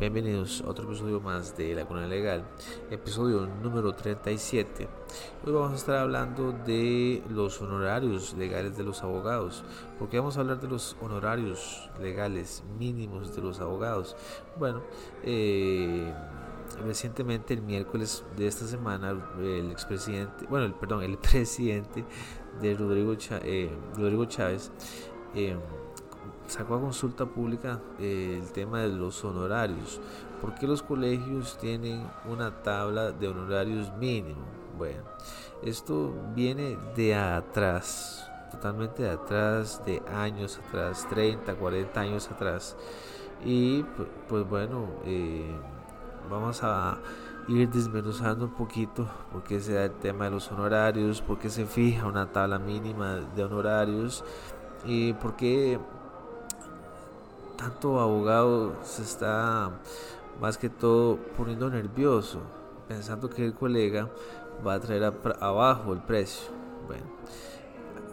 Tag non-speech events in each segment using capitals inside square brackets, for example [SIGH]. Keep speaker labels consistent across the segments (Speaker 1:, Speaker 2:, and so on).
Speaker 1: Bienvenidos a otro episodio más de La Cuna Legal, episodio número 37. Hoy vamos a estar hablando de los honorarios legales de los abogados. ¿Por qué vamos a hablar de los honorarios legales mínimos de los abogados? Bueno, eh, recientemente el miércoles de esta semana el expresidente, bueno, el, perdón, el presidente de Rodrigo, eh, Rodrigo Chávez eh, sacó a consulta pública eh, el tema de los honorarios. ¿Por qué los colegios tienen una tabla de honorarios mínimo? Bueno, esto viene de atrás, totalmente de atrás, de años atrás, 30, 40 años atrás. Y pues, bueno, eh, vamos a ir desmenuzando un poquito por qué se da el tema de los honorarios, por qué se fija una tabla mínima de honorarios y por qué tanto abogado se está más que todo poniendo nervioso, pensando que el colega va a traer abajo el precio. Bueno,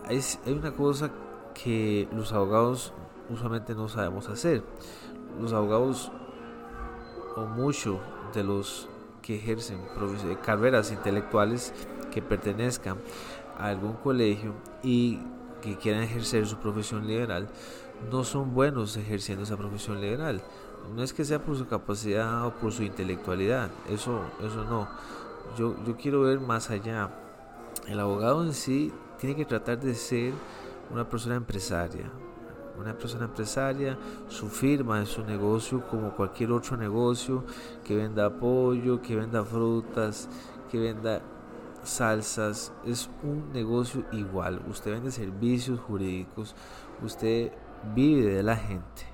Speaker 1: hay, hay una cosa que los abogados usualmente no sabemos hacer. Los abogados, o muchos de los que ejercen carreras intelectuales que pertenezcan a algún colegio y que quieran ejercer su profesión liberal, no son buenos ejerciendo esa profesión liberal. No es que sea por su capacidad o por su intelectualidad, eso, eso no. Yo, yo quiero ver más allá. El abogado en sí tiene que tratar de ser una persona empresaria. Una persona empresaria, su firma es su negocio como cualquier otro negocio que venda apoyo, que venda frutas, que venda salsas. Es un negocio igual. Usted vende servicios jurídicos. Usted vive de la gente.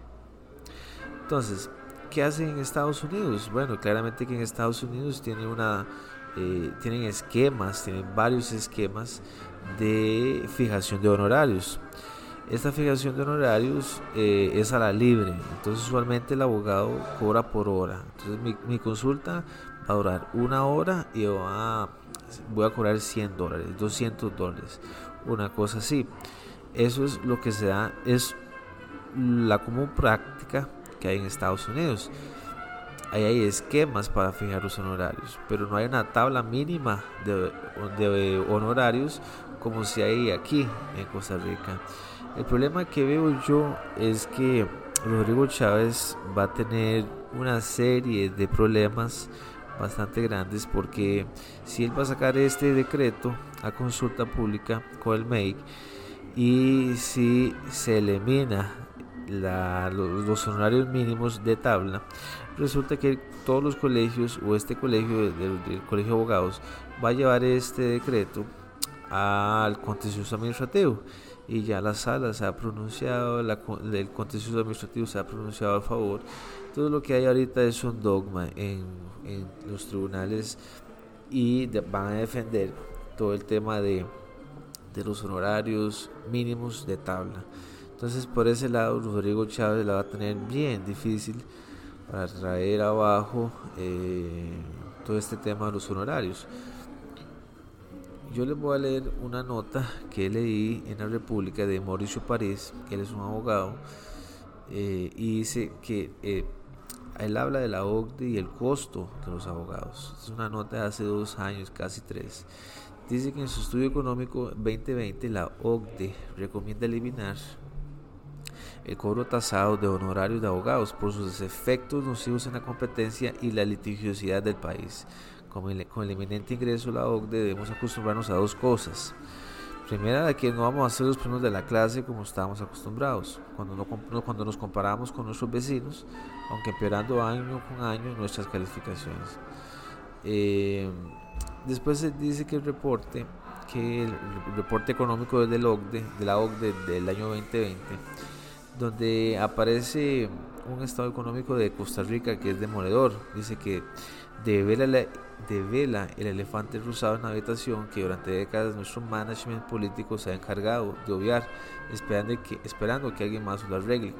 Speaker 1: Entonces, ¿qué hacen en Estados Unidos? Bueno, claramente que en Estados Unidos tienen una, eh, tienen esquemas, tienen varios esquemas de fijación de honorarios. Esta fijación de honorarios eh, es a la libre, entonces usualmente el abogado cobra por hora. Entonces mi, consulta va a durar una hora y voy a, voy a cobrar 100 dólares, 200 dólares, una cosa así. Eso es lo que se da, es la común práctica que hay en Estados Unidos. Ahí hay esquemas para fijar los honorarios, pero no hay una tabla mínima de, honorarios como si hay aquí en Costa Rica. El problema que veo yo es que Rodrigo Chávez va a tener una serie de problemas bastante grandes porque si él va a sacar este decreto a consulta pública con el MEIC y si se elimina los, honorarios mínimos de tabla, resulta que todos los colegios o este colegio del, colegio de abogados va a llevar este decreto al contencioso administrativo y ya la sala se ha pronunciado, la, el contencioso administrativo se ha pronunciado a favor. Todo lo que hay ahorita es un dogma en, en los tribunales y van a defender todo el tema de, de los honorarios mínimos de tabla. Entonces por ese lado Rodrigo Chávez la va a tener bien difícil para traer abajo eh, todo este tema de los honorarios. Yo les voy a leer una nota que leí en la República de Mauricio París, que él es un abogado, eh, y dice que eh, él habla de la OCDE y el costo de los abogados. Es una nota de hace dos años, casi tres. Dice que en su estudio económico 2020 la OCDE recomienda eliminar el cobro tasado de honorarios de abogados por sus efectos nocivos en la competencia y la litigiosidad del país. Con el, con el eminente ingreso de la OCDE debemos acostumbrarnos a dos cosas. Primera, de que no vamos a ser los primeros de la clase como estábamos acostumbrados, cuando, no, cuando nos comparamos con nuestros vecinos, aunque empeorando año con año nuestras calificaciones. Eh, después se dice que el reporte, que el, reporte económico de la OCDE, de la OCDE del año 2020, donde aparece un estado económico de Costa Rica que es demoledor. Dice que devela, devela el elefante rosado en la habitación que durante décadas nuestro management político se ha encargado de obviar, esperando que, esperando que alguien más lo arregle.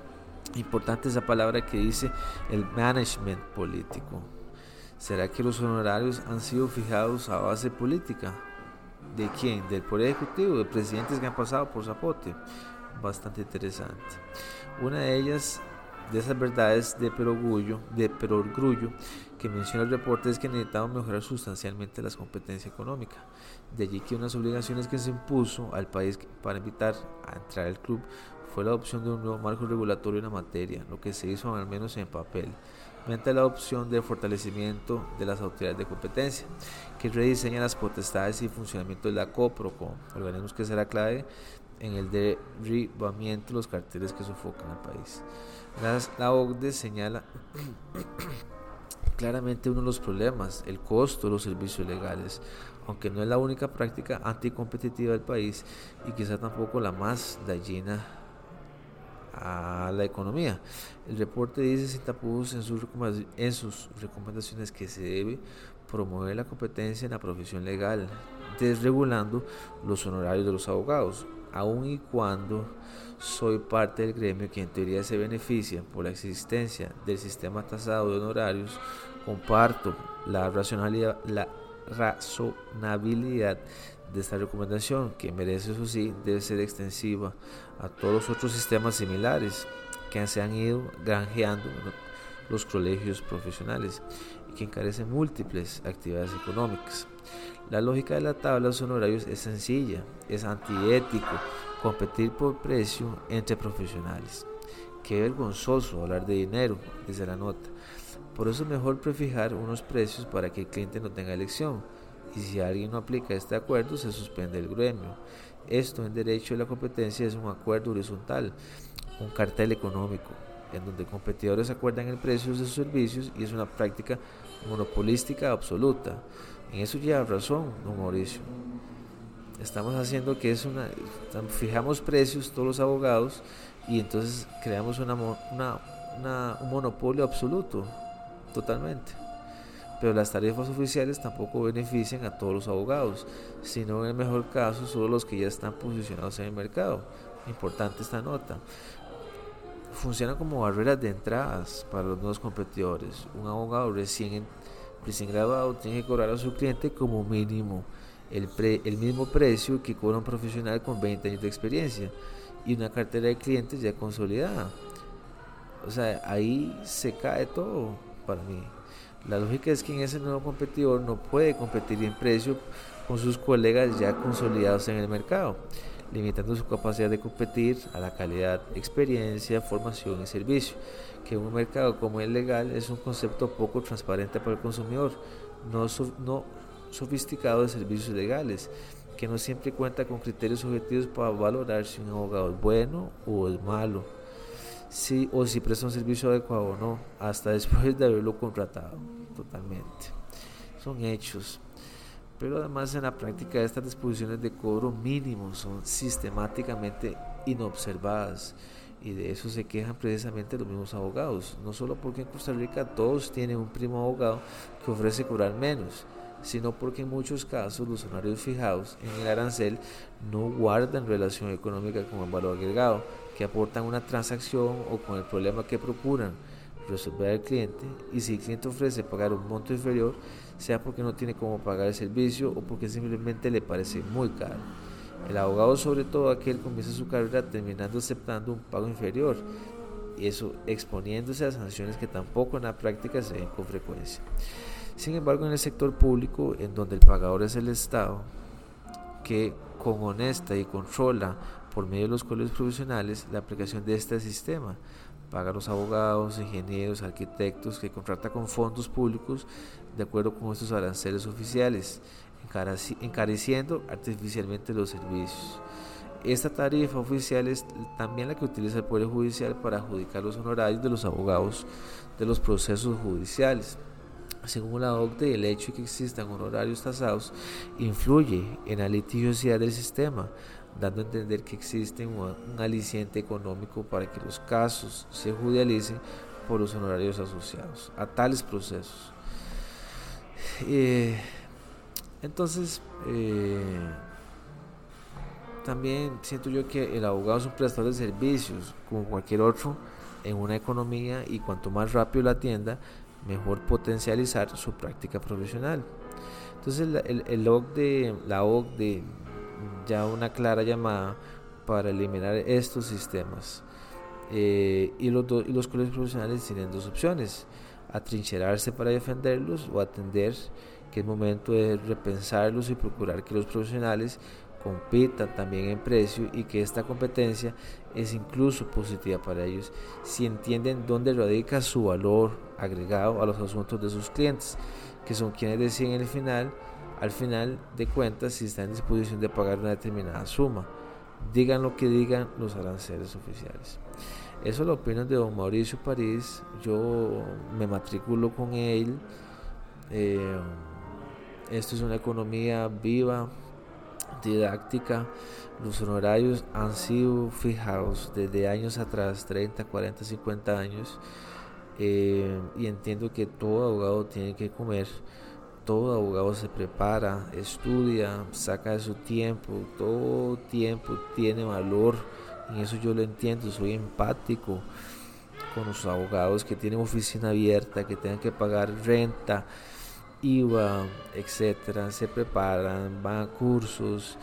Speaker 1: [CLEARS THROAT] Importante esa palabra que dice el management político. ¿Será que los honorarios han sido fijados a base política? ¿De quién? ¿Del Poder Ejecutivo? ¿De presidentes que han pasado por Zapote? Bastante interesante. Una de ellas de esas verdades de perogrullo, de perogrullo que menciona el reporte es que necesitamos mejorar sustancialmente las competencias económicas. De allí que unas obligaciones que se impuso al país para invitar a entrar al club fue la adopción de un nuevo marco regulatorio en la materia, lo que se hizo al menos en papel, mediante la adopción del fortalecimiento de las autoridades de competencia, que rediseña las potestades y funcionamiento de la COPROCO, organismos que será clave en el derribamiento de los carteles que sofocan al país. La, OCDE señala [CLEARS THROAT] claramente uno de los problemas, el costo de los servicios legales, aunque no es la única práctica anticompetitiva del país y quizá tampoco la más dañina a la economía. El reporte dice sin tapujos en en sus recomendaciones que se debe promover la competencia en la profesión legal, desregulando los honorarios de los abogados, aun y cuando soy parte del gremio que en teoría se beneficia por la existencia del sistema tasado de honorarios, comparto la la razonabilidad de esta recomendación, que merece eso sí, debe ser extensiva a todos los otros sistemas similares que se han ido granjeando los colegios profesionales y que encarecen múltiples actividades económicas. La lógica de la tabla de honorarios es sencilla, es antiético competir por precio entre profesionales. Qué vergonzoso hablar de dinero, dice la nota. Por eso es mejor prefijar unos precios para que el cliente no tenga elección. Y si alguien no aplica este acuerdo, se suspende el gremio. Esto en derecho de la competencia es un acuerdo horizontal, un cartel económico, en donde competidores acuerdan el precio de sus servicios y es una práctica monopolística absoluta. En eso lleva razón, don Mauricio. Estamos haciendo que es una. Fijamos precios todos los abogados y entonces creamos un monopolio absoluto, totalmente. Pero las tarifas oficiales tampoco benefician a todos los abogados, sino en el mejor caso solo los que ya están posicionados en el mercado. Importante esta nota funciona como barreras de entradas para los nuevos competidores. Un abogado recién, recién graduado tiene que cobrar a su cliente como mínimo el, el mismo precio que cobra un profesional con 20 años de experiencia y una cartera de clientes ya consolidada. O sea, ahí se cae todo para mí. La lógica es que en ese nuevo competidor no puede competir en precio con sus colegas ya consolidados en el mercado limitando su capacidad de competir a la calidad, experiencia, formación y servicio, que un mercado como el legal es un concepto poco transparente para el consumidor, no, no sofisticado de servicios legales, que no siempre cuenta con criterios objetivos para valorar si un abogado es bueno o es malo, si, o si presta un servicio adecuado o no, hasta después de haberlo contratado totalmente. Son hechos pero además en la práctica estas disposiciones de cobro mínimo son sistemáticamente inobservadas y de eso se quejan precisamente los mismos abogados, no solo porque en Costa Rica todos tienen un primo abogado que ofrece cobrar menos, sino porque en muchos casos los salarios fijados en el arancel no guardan relación económica con el valor agregado que aportan una transacción o con el problema que procuran resolver al cliente y si el cliente ofrece pagar un monto inferior, sea porque no tiene cómo pagar el servicio o porque simplemente le parece muy caro. El abogado, sobre todo aquel, comienza su carrera terminando aceptando un pago inferior, y eso exponiéndose a sanciones que tampoco en la práctica se ven con frecuencia. Sin embargo, en el sector público, en donde el pagador es el Estado, que con honesta y controla por medio de los colegios profesionales la aplicación de este sistema, paga a los abogados, ingenieros, arquitectos que contrata con fondos públicos de acuerdo con estos aranceles oficiales, encareciendo artificialmente los servicios. Esta tarifa oficial es también la que utiliza el Poder Judicial para adjudicar los honorarios de los abogados de los procesos judiciales. Según la OCDE, el hecho de que existan honorarios tasados influye en la litigiosidad del sistema, dando a entender que existe un, aliciente económico para que los casos se judicialicen por los honorarios asociados a tales procesos. Eh, entonces, eh, también siento yo que el abogado es un prestador de servicios, como cualquier otro, en una economía y cuanto más rápido la atienda, mejor potencializar su práctica profesional. Entonces, el, el, de la OCDE ya una clara llamada para eliminar estos sistemas. Eh, y, los y los colegios profesionales tienen dos opciones, atrincherarse para defenderlos o atender que es momento de repensarlos y procurar que los profesionales compitan también en precio y que esta competencia es incluso positiva para ellos. Si entienden dónde radica su valor agregado a los asuntos de sus clientes, que son quienes deciden el final, al final de cuentas si están en disposición de pagar una determinada suma. Digan lo que digan los aranceles oficiales. Eso lo opinión de don Mauricio París. Yo me matriculo con él. Eh, esto es una economía viva, didáctica. Los honorarios han sido fijados desde años atrás, 30, 40, 50 años. Eh, y entiendo que todo abogado tiene que comer. Todo abogado se prepara, estudia, saca de su tiempo. Todo tiempo tiene valor. En eso yo lo entiendo, soy empático con los abogados que tienen oficina abierta, que tengan que pagar renta, IVA, etcétera, se preparan, van a cursos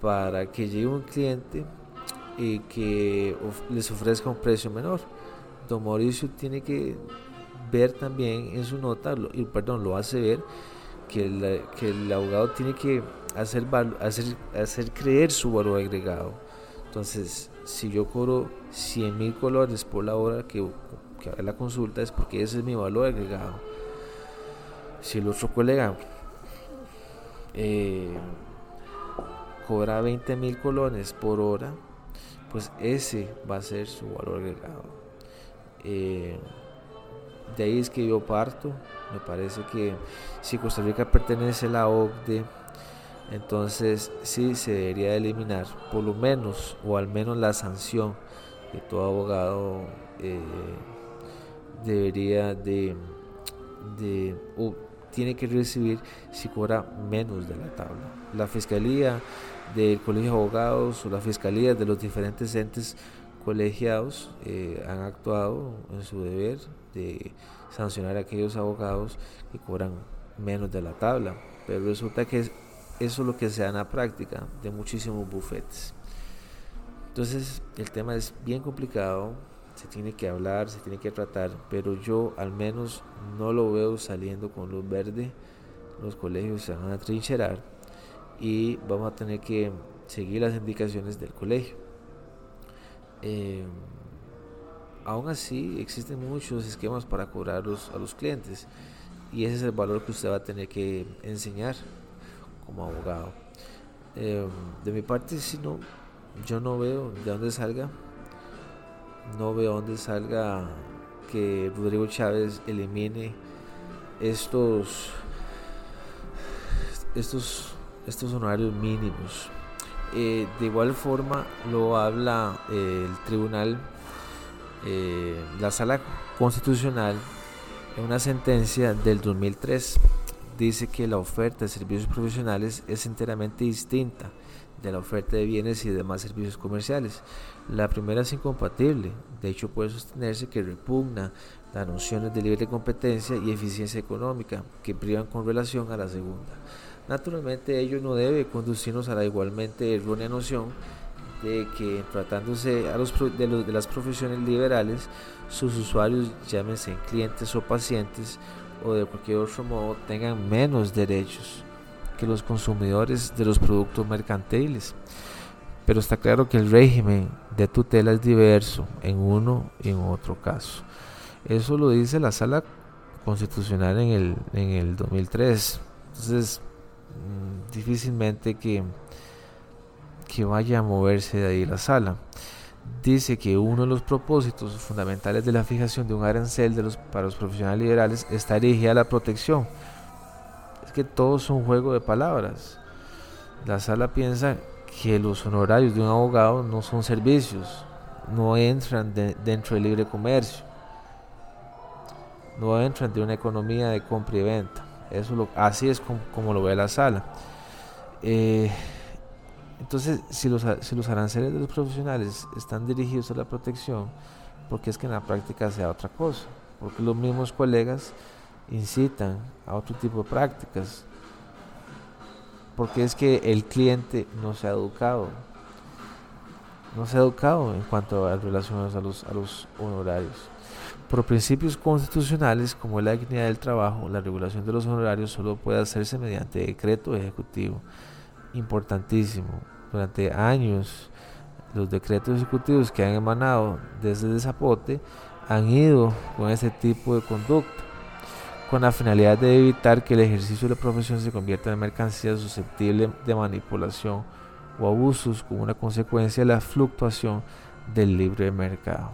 Speaker 1: para que llegue un cliente y que les ofrezca un precio menor. Don Mauricio tiene que ver también en su nota, y perdón, lo hace ver que, el abogado tiene que hacer, hacer, hacer creer su valor agregado. Entonces, si yo cobro 100 mil colores por la hora que, que la consulta, es porque ese es mi valor agregado si el otro colega eh, cobra 20 mil colones por hora, pues ese va a ser su valor agregado. Eh, de ahí es que yo parto. Me parece que si Costa Rica pertenece a la OCDE, entonces sí se debería eliminar por lo menos o al menos la sanción que todo abogado eh, debería de, de tiene que recibir si cobra menos de la tabla. La Fiscalía del Colegio de Abogados o la Fiscalía de los diferentes entes colegiados eh, han actuado en su deber de sancionar a aquellos abogados que cobran menos de la tabla. Pero resulta que eso es lo que se da en la práctica de muchísimos bufetes. Entonces el tema es bien complicado, se tiene que hablar, se tiene que tratar, pero yo al menos no lo veo saliendo con luz verde. Los colegios se van a trincherar y vamos a tener que seguir las indicaciones del colegio. Eh, aún así, existen muchos esquemas para cobrarlos a los clientes y ese es el valor que usted va a tener que enseñar como abogado. Eh, de mi parte, si no, yo no veo de dónde salga no veo dónde salga que Rodrigo Chávez elimine estos estos estos honorarios mínimos eh, de igual forma lo habla eh, el tribunal eh, la sala constitucional en una sentencia del 2003 dice que la oferta de servicios profesionales es enteramente distinta de la oferta de bienes y demás servicios comerciales. La primera es incompatible, de hecho puede sostenerse que repugna las nociones de libre competencia y eficiencia económica que privan con relación a la segunda. Naturalmente ello no debe conducirnos a la igualmente errónea noción de que tratándose a los, de, las profesiones liberales, sus usuarios, llámense clientes o pacientes, o de cualquier otro modo, tengan menos derechos que los consumidores de los productos mercantiles. Pero está claro que el régimen de tutela es diverso en uno y en otro caso. Eso lo dice la sala constitucional en el, en el 2003. Entonces, mm, difícilmente que, que vaya a moverse de ahí la sala. Dice que uno de los propósitos fundamentales de la fijación de un arancel para los profesionales liberales está dirigida a la protección que todo es un juego de palabras. La sala piensa que los honorarios de un abogado no son servicios, no entran dentro del libre comercio, no entran de una economía de compra y venta. Eso lo, así es como, lo ve la sala. Eh, entonces, si los, aranceles de los profesionales están dirigidos a la protección, porque es que en la práctica sea otra cosa, porque los mismos colegas incitan a otro tipo de prácticas. Porque es que el cliente no se ha educado. no se ha educado en cuanto a relaciones a los, a honorarios. Por principios constitucionales como la dignidad del trabajo, la regulación de los honorarios solo puede hacerse mediante decreto ejecutivo. Importantísimo. Durante años, los decretos ejecutivos que han emanado desde el Zapote han ido con ese tipo de conducta, con la finalidad de evitar que el ejercicio de la profesión se convierta en mercancía susceptible de manipulación o abusos como una consecuencia de la fluctuación del libre mercado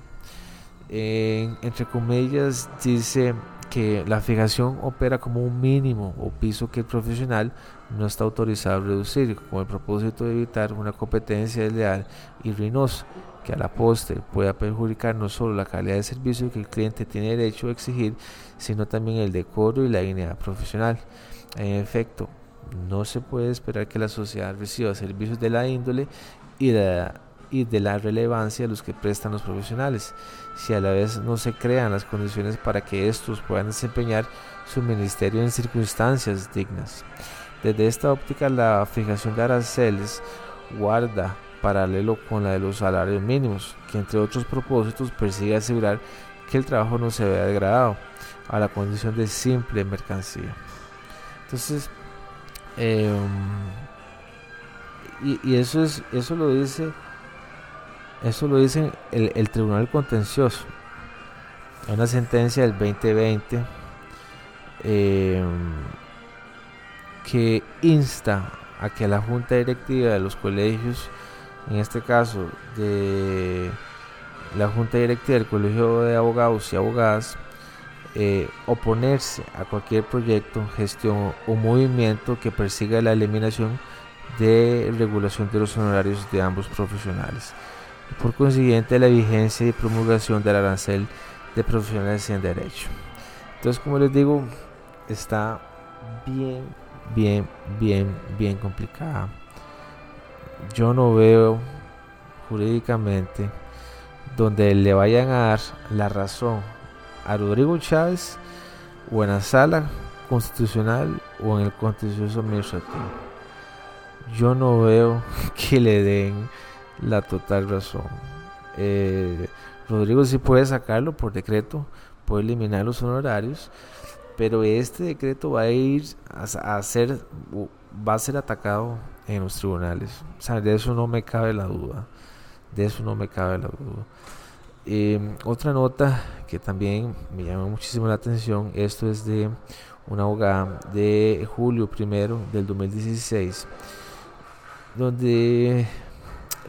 Speaker 1: entre comillas, dice que la fijación opera como un mínimo o piso que el profesional no está autorizado a reducir, con el propósito de evitar una competencia desleal y ruinosa que a la postre pueda perjudicar no solo la calidad de servicio que el cliente tiene derecho a exigir, sino también el decoro y la dignidad profesional. En efecto, no se puede esperar que la sociedad reciba servicios de la índole y de la relevancia de los que prestan los profesionales, si a la vez no se crean las condiciones para que estos puedan desempeñar su ministerio en circunstancias dignas. Desde esta óptica, la fijación de aranceles guarda paralelo con la de los salarios mínimos, que entre otros propósitos persigue asegurar que el trabajo no se vea degradado a la condición de simple mercancía. Entonces, em, y, eso es eso lo dice eso lo dice el, Tribunal Contencioso. Una sentencia del 2020 em, que insta a que la Junta Directiva de los colegios, en este caso de la Junta Directiva del Colegio de Abogados y Abogadas, eh, oponerse a cualquier proyecto, gestión o movimiento que persiga la eliminación de regulación de los honorarios de ambos profesionales por consiguiente la vigencia y promulgación del arancel de profesionales en derecho. Entonces, como les digo, está bien, bien, bien, bien complicada. Yo no veo jurídicamente donde le vayan a dar la razón a Rodrigo Chávez o en la sala constitucional o en el contencioso administrativo. Yo no veo [LAUGHS] que le den la total razón. Eh, Rodrigo sí puede sacarlo por decreto, puede eliminar los honorarios, pero este decreto va a ir a, ser, va a ser atacado en los tribunales. O sea, de eso no me cabe la duda. De eso no me cabe la duda. Eh, otra nota que también me llama muchísimo la atención, esto es de una abogada de julio primero del 2016, donde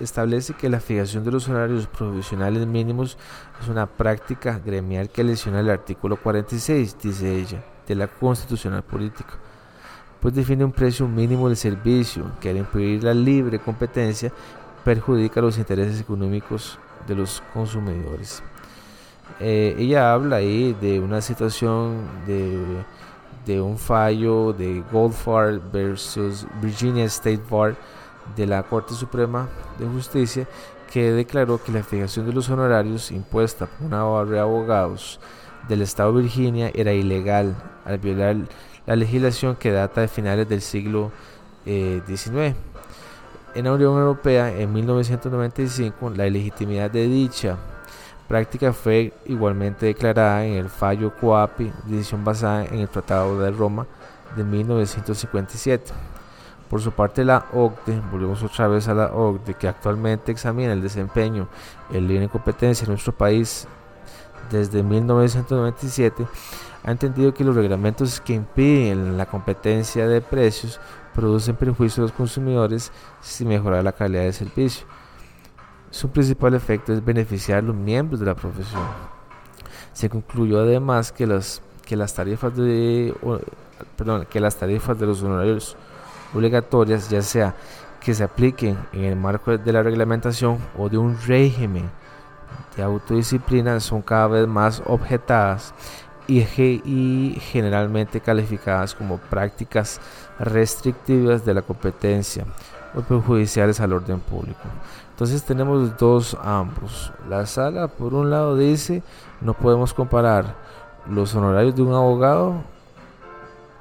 Speaker 1: establece que la fijación de los horarios provisionales mínimos es una práctica gremial que lesiona el artículo 46, dice ella, de la Constitucional Política, pues define un precio mínimo del servicio que al impedir la libre competencia perjudica los intereses económicos de los consumidores. Eh, ella habla ahí de una situación de, de un fallo de Goldfarb versus Virginia State Bar de la Corte Suprema de Justicia que declaró que la fijación de los honorarios impuesta por una barra de abogados del estado de Virginia era ilegal al violar la legislación que data de finales del siglo XIX. Eh, en la Unión Europea, en 1995, la ilegitimidad de dicha práctica fue igualmente declarada en el fallo COAPI, decisión basada en el Tratado de Roma de 1957. Por su parte, la OCDE, volvemos otra vez a la OCDE, que actualmente examina el desempeño el libre competencia en nuestro país desde 1997, ha entendido que los reglamentos que impiden la competencia de precios producen perjuicio a los consumidores sin mejorar la calidad de servicio. Su principal efecto es beneficiar a los miembros de la profesión. Se concluyó además que las, que las tarifas de perdón, que las tarifas de los honorarios obligatorias, ya sea que se apliquen en el marco de la reglamentación o de un régimen de autodisciplina, son cada vez más objetadas y, generalmente calificadas como prácticas restrictivas de la competencia o perjudiciales al orden público. Entonces tenemos dos ambos. La sala por un lado dice no podemos comparar los honorarios de un abogado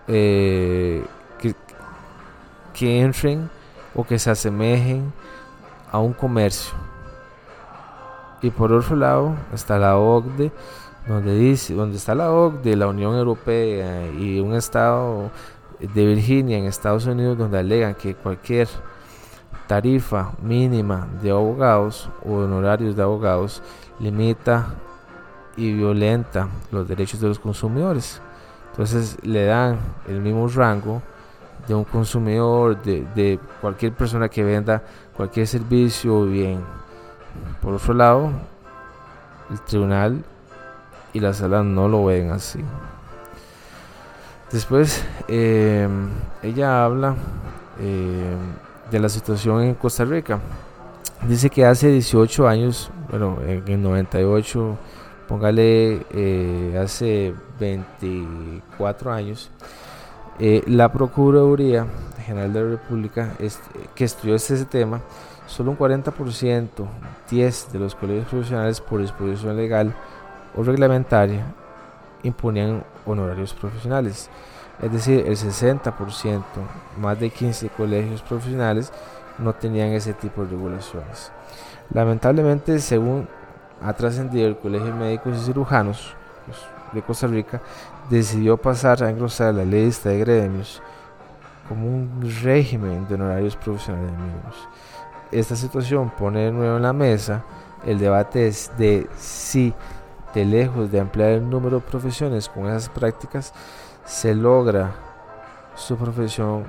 Speaker 1: eh, que entren o que se asemejen a un comercio. Y por otro lado está la OCDE, donde dice, donde está la OCDE, la Unión Europea y un estado de Virginia en Estados Unidos donde alegan que cualquier tarifa mínima de abogados o honorarios de abogados limita y violenta los derechos de los consumidores. Entonces le dan el mismo rango de un consumidor, de, de cualquier persona que venda cualquier servicio o bien. Por otro lado, el tribunal y la sala no lo ven así. Después, eh, ella habla eh, de la situación en Costa Rica. Dice que hace 18 años, bueno, en el 98, póngale eh, hace 24 años, la Procuraduría General de la República que estudió este tema, solo un 40%, 10 de los colegios profesionales por disposición legal o reglamentaria imponían honorarios profesionales. Es decir, el 60%, más de 15 colegios profesionales no tenían ese tipo de regulaciones. Lamentablemente, según ha trascendido el Colegio de Médicos y Cirujanos pues, de Costa Rica, decidió pasar a engrosar la lista de gremios como un régimen de honorarios profesionales mínimos. Esta situación pone de nuevo en la mesa el debate de si de lejos de ampliar el número de profesiones con esas prácticas, se logra su profesión,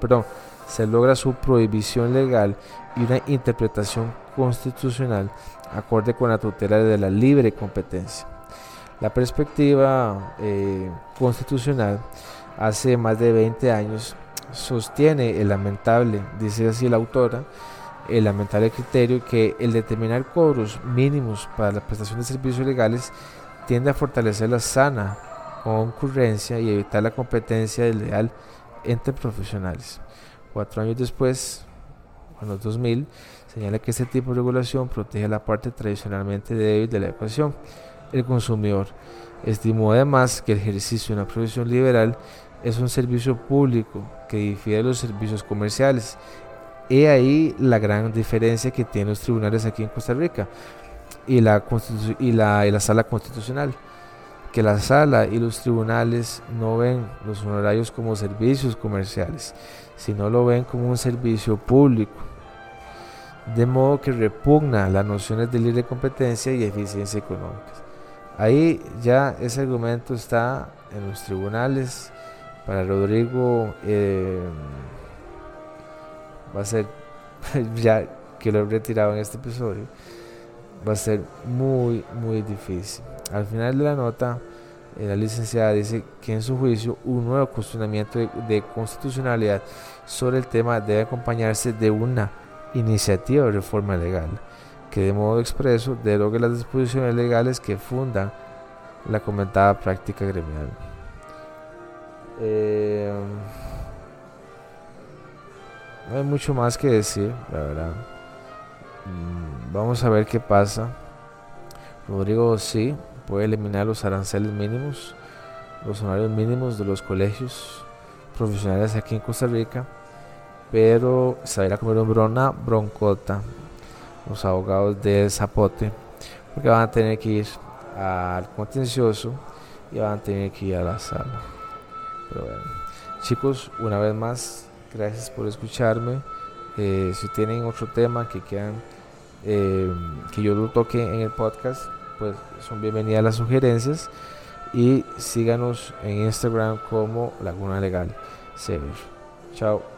Speaker 1: perdón, se logra su prohibición legal y una interpretación constitucional acorde con la tutela de la libre competencia. La perspectiva eh, constitucional hace más de 20 años sostiene el lamentable, dice así la autora, el lamentable criterio que el determinar cobros mínimos para la prestación de servicios legales tiende a fortalecer la sana concurrencia y evitar la competencia desleal entre profesionales. Cuatro años después, en los 2000, señala que este tipo de regulación protege la parte tradicionalmente débil de la ecuación, el consumidor. Estimó además que el ejercicio de una profesión liberal es un servicio público que difiere de los servicios comerciales He ahí la gran diferencia que tienen los tribunales aquí en Costa Rica y la, y la, y la sala constitucional. Que la sala y los tribunales no ven los honorarios como servicios comerciales, sino lo ven como un servicio público. De modo que repugna las nociones de libre competencia y eficiencia económica. Ahí ya ese argumento está en los tribunales. Para Rodrigo. Eh, va a ser, [LAUGHS] ya que lo he retirado en este episodio, va a ser muy, muy difícil. Al final de la nota, eh, la licenciada dice que en su juicio un nuevo cuestionamiento de, constitucionalidad sobre el tema debe acompañarse de una iniciativa de reforma legal que de modo expreso derogue las disposiciones legales que fundan la comentada práctica gremial. Eh, no hay mucho más que decir, la verdad. Mm, vamos a ver qué pasa. Rodrigo sí puede eliminar los aranceles mínimos, los horarios mínimos de los colegios profesionales aquí en Costa Rica, pero se va a ir a comer una broncota los abogados de Zapote, porque van a tener que ir al contencioso y van a tener que ir a la sala. Pero bueno, chicos, una vez más, Gracias por escucharme. Eh, si tienen otro tema que quieran eh, que yo lo toque en el podcast, pues son bienvenidas las sugerencias. Y síganos en Instagram como Laguna Legal Chao.